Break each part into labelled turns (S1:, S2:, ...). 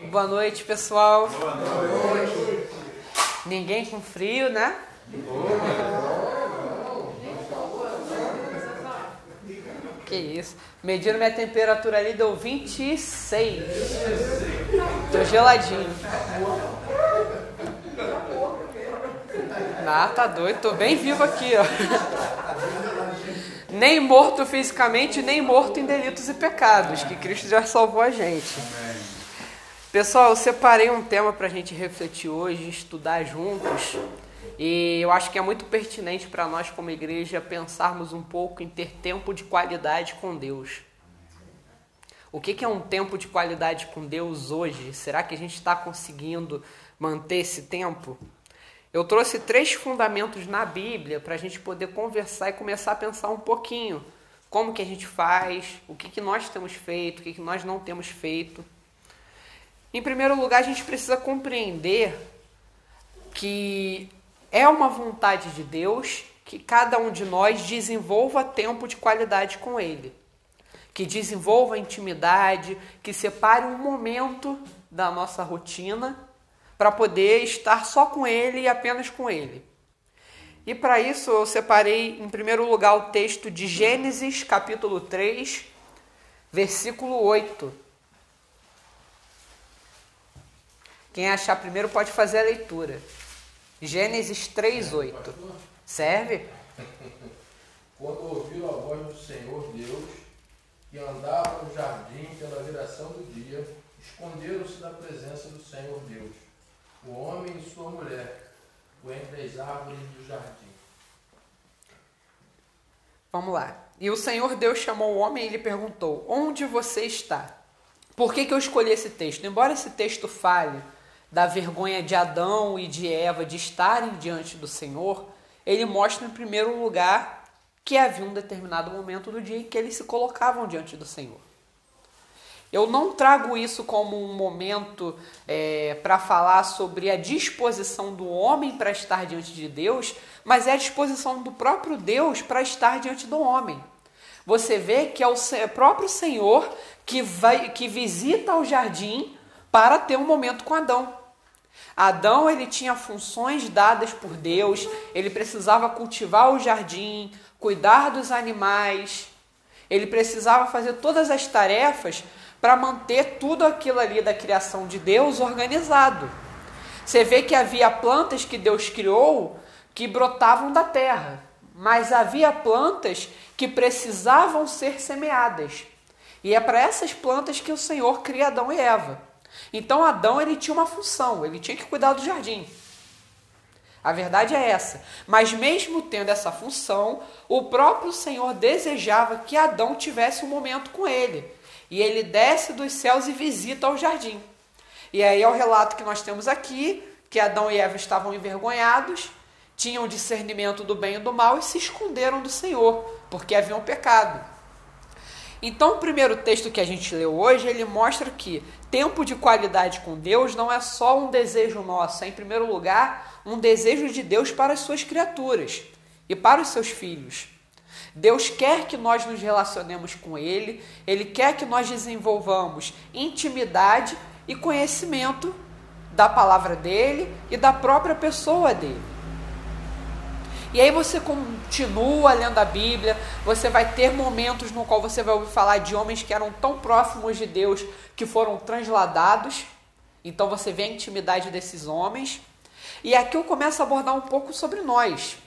S1: Boa noite, pessoal. Boa noite. Ninguém com frio, né? Que isso. Medindo minha temperatura ali deu 26. Tô geladinho. Ah, tá doido. Tô bem vivo aqui, ó. Nem morto fisicamente, nem morto em delitos e pecados, que Cristo já salvou a gente. Pessoal, eu separei um tema para a gente refletir hoje, estudar juntos. E eu acho que é muito pertinente para nós, como igreja, pensarmos um pouco em ter tempo de qualidade com Deus. O que é um tempo de qualidade com Deus hoje? Será que a gente está conseguindo manter esse tempo? Eu trouxe três fundamentos na Bíblia para a gente poder conversar e começar a pensar um pouquinho como que a gente faz, o que, que nós temos feito, o que, que nós não temos feito. Em primeiro lugar, a gente precisa compreender que é uma vontade de Deus que cada um de nós desenvolva tempo de qualidade com Ele, que desenvolva intimidade, que separe um momento da nossa rotina para poder estar só com ele e apenas com ele. E para isso eu separei em primeiro lugar o texto de Gênesis, capítulo 3, versículo 8. Quem achar primeiro pode fazer a leitura. Gênesis 3, 8. Serve?
S2: Quando ouviram a voz do Senhor Deus, que andava no jardim pela viração do dia, esconderam-se da presença do Senhor Deus o homem e sua mulher, entre as árvores do jardim.
S1: Vamos lá. E o Senhor Deus chamou o homem e lhe perguntou: Onde você está? Por que, que eu escolhi esse texto? Embora esse texto fale da vergonha de Adão e de Eva de estarem diante do Senhor, ele mostra em primeiro lugar que havia um determinado momento do dia em que eles se colocavam diante do Senhor. Eu não trago isso como um momento é, para falar sobre a disposição do homem para estar diante de Deus, mas é a disposição do próprio Deus para estar diante do homem. Você vê que é o próprio Senhor que, vai, que visita o jardim para ter um momento com Adão. Adão ele tinha funções dadas por Deus, ele precisava cultivar o jardim, cuidar dos animais, ele precisava fazer todas as tarefas para manter tudo aquilo ali da criação de Deus organizado. Você vê que havia plantas que Deus criou que brotavam da terra, mas havia plantas que precisavam ser semeadas. E é para essas plantas que o Senhor cria Adão e Eva. Então Adão ele tinha uma função, ele tinha que cuidar do jardim. A verdade é essa. Mas mesmo tendo essa função, o próprio Senhor desejava que Adão tivesse um momento com ele. E ele desce dos céus e visita o jardim. E aí é o relato que nós temos aqui, que Adão e Eva estavam envergonhados, tinham discernimento do bem e do mal e se esconderam do Senhor, porque haviam pecado. Então, o primeiro texto que a gente leu hoje, ele mostra que tempo de qualidade com Deus não é só um desejo nosso, é em primeiro lugar um desejo de Deus para as suas criaturas e para os seus filhos. Deus quer que nós nos relacionemos com Ele, Ele quer que nós desenvolvamos intimidade e conhecimento da palavra dele e da própria pessoa dele. E aí você continua lendo a Bíblia, você vai ter momentos no qual você vai ouvir falar de homens que eram tão próximos de Deus que foram transladados. Então você vê a intimidade desses homens. E aqui eu começo a abordar um pouco sobre nós.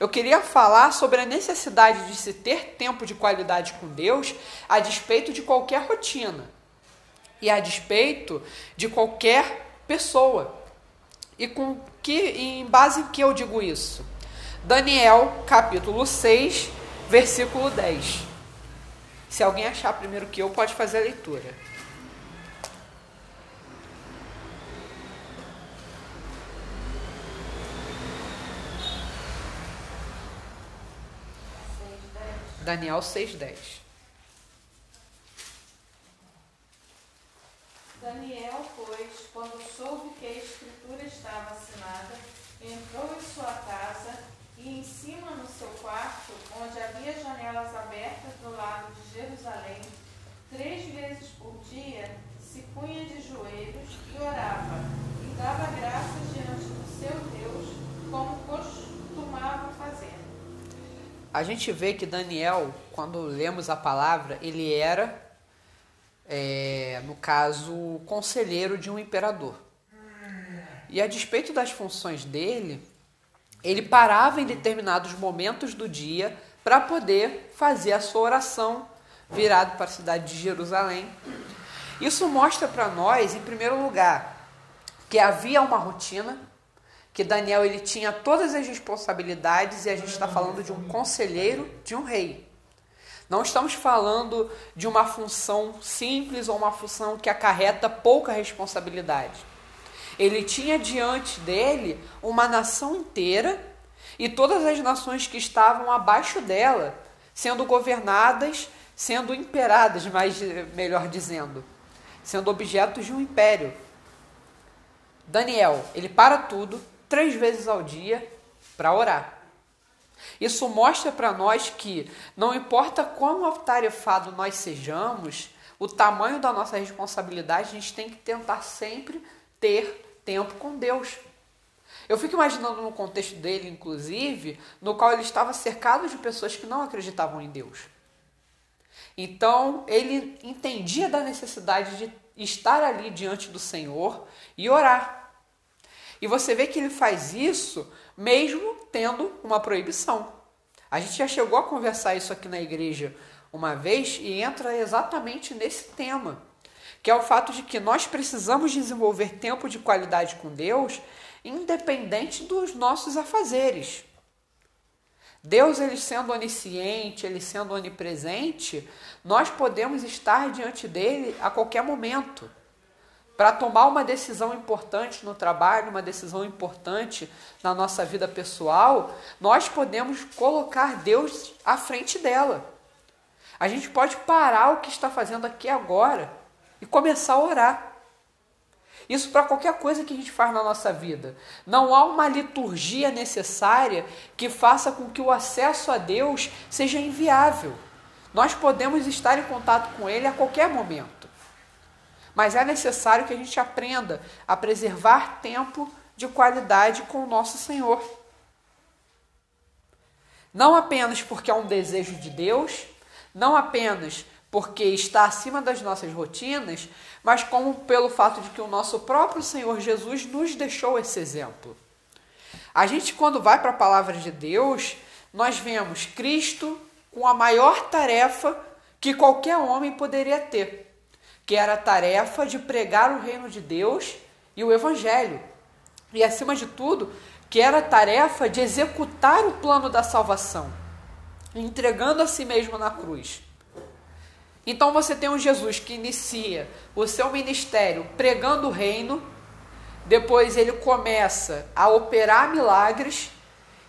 S1: Eu queria falar sobre a necessidade de se ter tempo de qualidade com Deus a despeito de qualquer rotina e a despeito de qualquer pessoa. E com que em base em que eu digo isso? Daniel, capítulo 6, versículo 10. Se alguém achar primeiro que eu, pode fazer a leitura. Daniel 6,10.
S3: Daniel, pois, quando soube que a escritura estava assinada, entrou em sua casa e em cima no seu quarto, onde havia abertas do lado de Jerusalém, três vezes por dia se punha de joelhos e orava, e dava graças diante do seu Deus, como costumava fazer.
S1: A gente vê que Daniel, quando lemos a palavra, ele era, é, no caso, conselheiro de um imperador. E a despeito das funções dele, ele parava em determinados momentos do dia para poder fazer a sua oração virado para a cidade de Jerusalém. Isso mostra para nós, em primeiro lugar, que havia uma rotina, que Daniel ele tinha todas as responsabilidades e a gente está falando de um conselheiro de um rei. Não estamos falando de uma função simples ou uma função que acarreta pouca responsabilidade. Ele tinha diante dele uma nação inteira e todas as nações que estavam abaixo dela, sendo governadas, sendo imperadas, mais melhor dizendo, sendo objetos de um império. Daniel, ele para tudo três vezes ao dia para orar. Isso mostra para nós que não importa quão atarefado nós sejamos, o tamanho da nossa responsabilidade, a gente tem que tentar sempre ter tempo com Deus. Eu fico imaginando no contexto dele, inclusive, no qual ele estava cercado de pessoas que não acreditavam em Deus. Então, ele entendia da necessidade de estar ali diante do Senhor e orar. E você vê que ele faz isso mesmo tendo uma proibição. A gente já chegou a conversar isso aqui na igreja uma vez e entra exatamente nesse tema que é o fato de que nós precisamos desenvolver tempo de qualidade com Deus, independente dos nossos afazeres. Deus, ele sendo onisciente, ele sendo onipresente, nós podemos estar diante dele a qualquer momento. Para tomar uma decisão importante no trabalho, uma decisão importante na nossa vida pessoal, nós podemos colocar Deus à frente dela. A gente pode parar o que está fazendo aqui agora e começar a orar. Isso para qualquer coisa que a gente faz na nossa vida. Não há uma liturgia necessária que faça com que o acesso a Deus seja inviável. Nós podemos estar em contato com Ele a qualquer momento. Mas é necessário que a gente aprenda a preservar tempo de qualidade com o nosso Senhor. Não apenas porque é um desejo de Deus, não apenas porque está acima das nossas rotinas, mas como pelo fato de que o nosso próprio Senhor Jesus nos deixou esse exemplo. A gente, quando vai para a palavra de Deus, nós vemos Cristo com a maior tarefa que qualquer homem poderia ter, que era a tarefa de pregar o reino de Deus e o Evangelho. E, acima de tudo, que era a tarefa de executar o plano da salvação, entregando a si mesmo na cruz. Então você tem um Jesus que inicia o seu ministério pregando o reino, depois ele começa a operar milagres,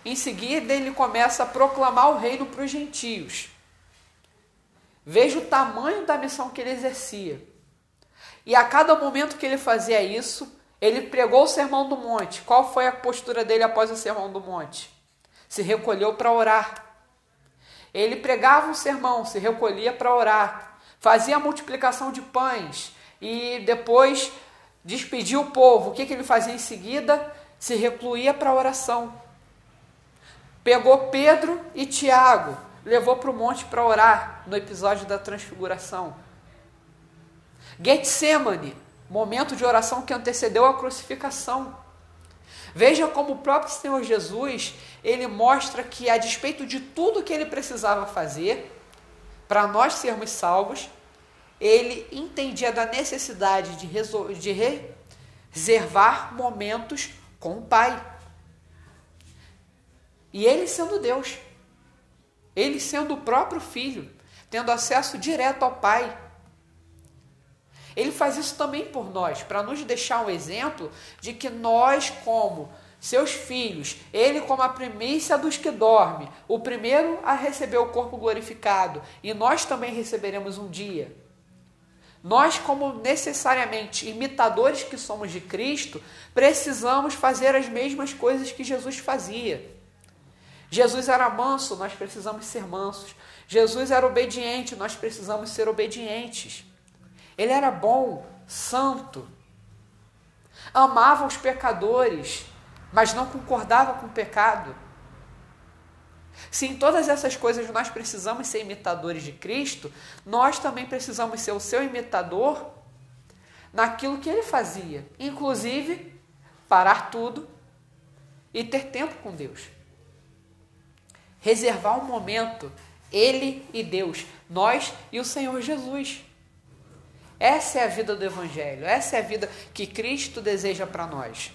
S1: em seguida ele começa a proclamar o reino para os gentios. Veja o tamanho da missão que ele exercia. E a cada momento que ele fazia isso, ele pregou o sermão do monte. Qual foi a postura dele após o sermão do monte? Se recolheu para orar. Ele pregava um sermão, se recolhia para orar, fazia a multiplicação de pães e depois despedia o povo. O que, que ele fazia em seguida? Se recluía para a oração. Pegou Pedro e Tiago, levou para o monte para orar no episódio da transfiguração. Getsemane, momento de oração que antecedeu a crucificação. Veja como o próprio Senhor Jesus, ele mostra que a despeito de tudo que ele precisava fazer para nós sermos salvos, ele entendia da necessidade de, de reservar momentos com o Pai. E ele sendo Deus, ele sendo o próprio Filho, tendo acesso direto ao Pai, ele faz isso também por nós, para nos deixar um exemplo de que nós, como seus filhos, ele como a primícia dos que dorme, o primeiro a receber o corpo glorificado, e nós também receberemos um dia. Nós, como necessariamente imitadores que somos de Cristo, precisamos fazer as mesmas coisas que Jesus fazia. Jesus era manso, nós precisamos ser mansos. Jesus era obediente, nós precisamos ser obedientes. Ele era bom, santo. Amava os pecadores, mas não concordava com o pecado. Se em todas essas coisas nós precisamos ser imitadores de Cristo, nós também precisamos ser o seu imitador naquilo que ele fazia, inclusive parar tudo e ter tempo com Deus. Reservar um momento, ele e Deus, nós e o Senhor Jesus. Essa é a vida do Evangelho, essa é a vida que Cristo deseja para nós.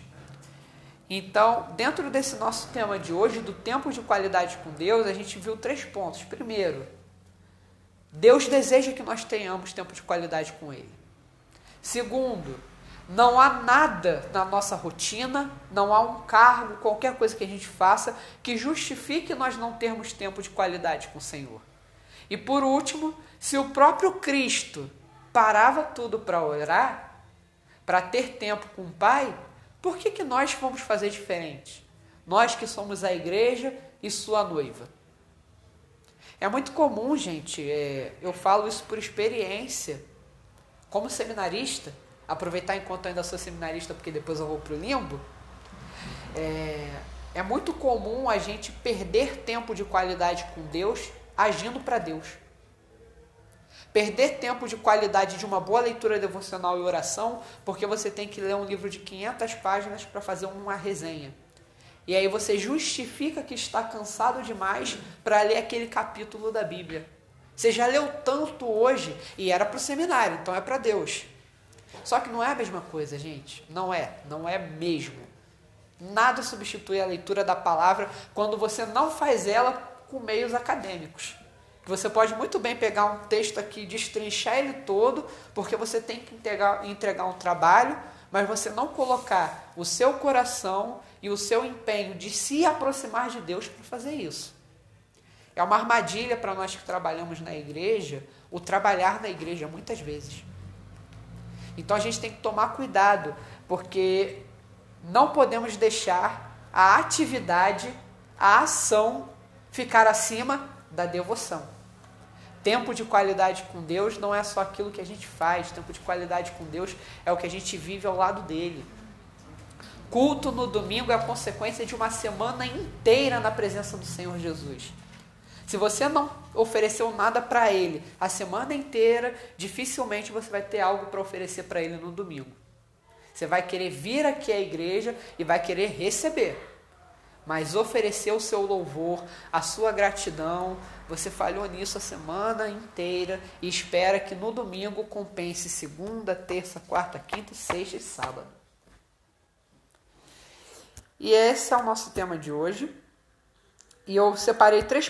S1: Então, dentro desse nosso tema de hoje, do tempo de qualidade com Deus, a gente viu três pontos. Primeiro, Deus deseja que nós tenhamos tempo de qualidade com Ele. Segundo, não há nada na nossa rotina, não há um cargo, qualquer coisa que a gente faça, que justifique nós não termos tempo de qualidade com o Senhor. E por último, se o próprio Cristo parava tudo para orar, para ter tempo com o Pai, por que, que nós vamos fazer diferente? Nós que somos a igreja e sua noiva. É muito comum, gente, é, eu falo isso por experiência, como seminarista, aproveitar enquanto ainda sou seminarista, porque depois eu vou para o limbo. É, é muito comum a gente perder tempo de qualidade com Deus agindo para Deus. Perder tempo de qualidade de uma boa leitura devocional e oração, porque você tem que ler um livro de 500 páginas para fazer uma resenha. E aí você justifica que está cansado demais para ler aquele capítulo da Bíblia. Você já leu tanto hoje e era para o seminário, então é para Deus. Só que não é a mesma coisa, gente. Não é, não é mesmo. Nada substitui a leitura da palavra quando você não faz ela com meios acadêmicos. Você pode muito bem pegar um texto aqui, destrinchar ele todo, porque você tem que entregar, entregar um trabalho, mas você não colocar o seu coração e o seu empenho de se aproximar de Deus para fazer isso. É uma armadilha para nós que trabalhamos na igreja, o trabalhar na igreja muitas vezes. Então a gente tem que tomar cuidado, porque não podemos deixar a atividade, a ação ficar acima da devoção. Tempo de qualidade com Deus não é só aquilo que a gente faz, tempo de qualidade com Deus é o que a gente vive ao lado dele. Culto no domingo é a consequência de uma semana inteira na presença do Senhor Jesus. Se você não ofereceu nada para ele a semana inteira, dificilmente você vai ter algo para oferecer para ele no domingo. Você vai querer vir aqui à igreja e vai querer receber mas oferecer o seu louvor, a sua gratidão, você falhou nisso a semana inteira e espera que no domingo compense segunda, terça, quarta, quinta, sexta e sábado. E esse é o nosso tema de hoje. E eu separei três